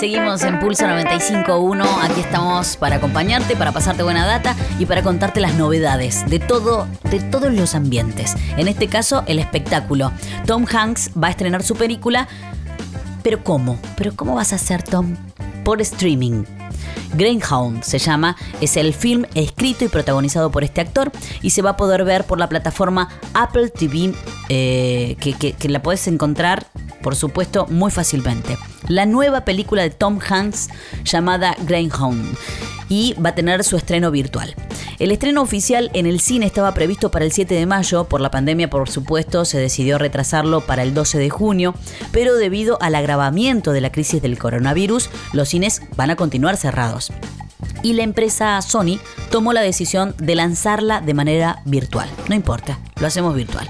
Seguimos en Pulso 95.1. Aquí estamos para acompañarte, para pasarte buena data y para contarte las novedades de todo, de todos los ambientes. En este caso, el espectáculo. Tom Hanks va a estrenar su película. Pero ¿cómo? ¿Pero cómo vas a hacer, Tom? Por streaming. Greyhound se llama, es el film escrito y protagonizado por este actor y se va a poder ver por la plataforma Apple TV, eh, que, que la puedes encontrar, por supuesto, muy fácilmente. La nueva película de Tom Hanks llamada Greyhound y va a tener su estreno virtual. El estreno oficial en el cine estaba previsto para el 7 de mayo, por la pandemia por supuesto se decidió retrasarlo para el 12 de junio, pero debido al agravamiento de la crisis del coronavirus, los cines van a continuar cerrados. Y la empresa Sony tomó la decisión de lanzarla de manera virtual. No importa, lo hacemos virtual.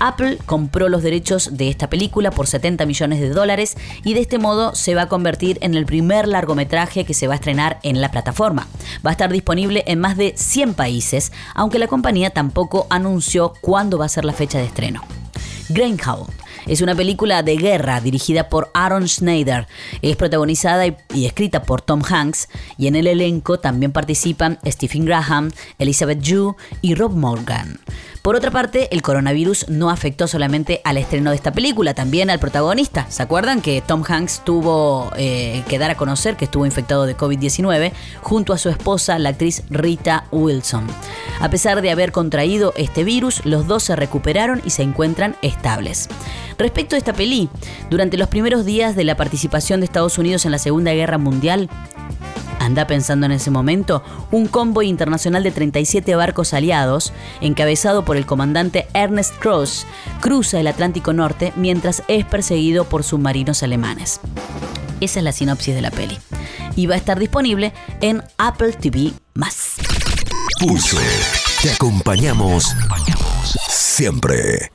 Apple compró los derechos de esta película por 70 millones de dólares y de este modo se va a convertir en el primer largometraje que se va a estrenar en la plataforma. Va a estar disponible en más de 100 países, aunque la compañía tampoco anunció cuándo va a ser la fecha de estreno. Greyhound es una película de guerra dirigida por Aaron Schneider. Es protagonizada y, escrita por Tom Hanks y en el elenco también participan Stephen Graham, Elizabeth Yu y Rob Morgan. Por otra parte, el coronavirus no afectó solamente al estreno de esta película, también al protagonista. ¿Se acuerdan que Tom Hanks tuvo eh, que dar a conocer que estuvo infectado de COVID-19 junto a su esposa, la actriz Rita Wilson? A pesar de haber contraído este virus, los dos se recuperaron y se encuentran estables. Respecto a esta peli, durante los primeros días de la participación de Estados Unidos en la Segunda Guerra Mundial, anda pensando en ese momento, un convoy internacional de 37 barcos aliados, encabezado por el comandante Ernest Cross, cruza el Atlántico Norte mientras es perseguido por submarinos alemanes. Esa es la sinopsis de la peli. Y va a estar disponible en Apple TV. Pulso. Te acompañamos siempre.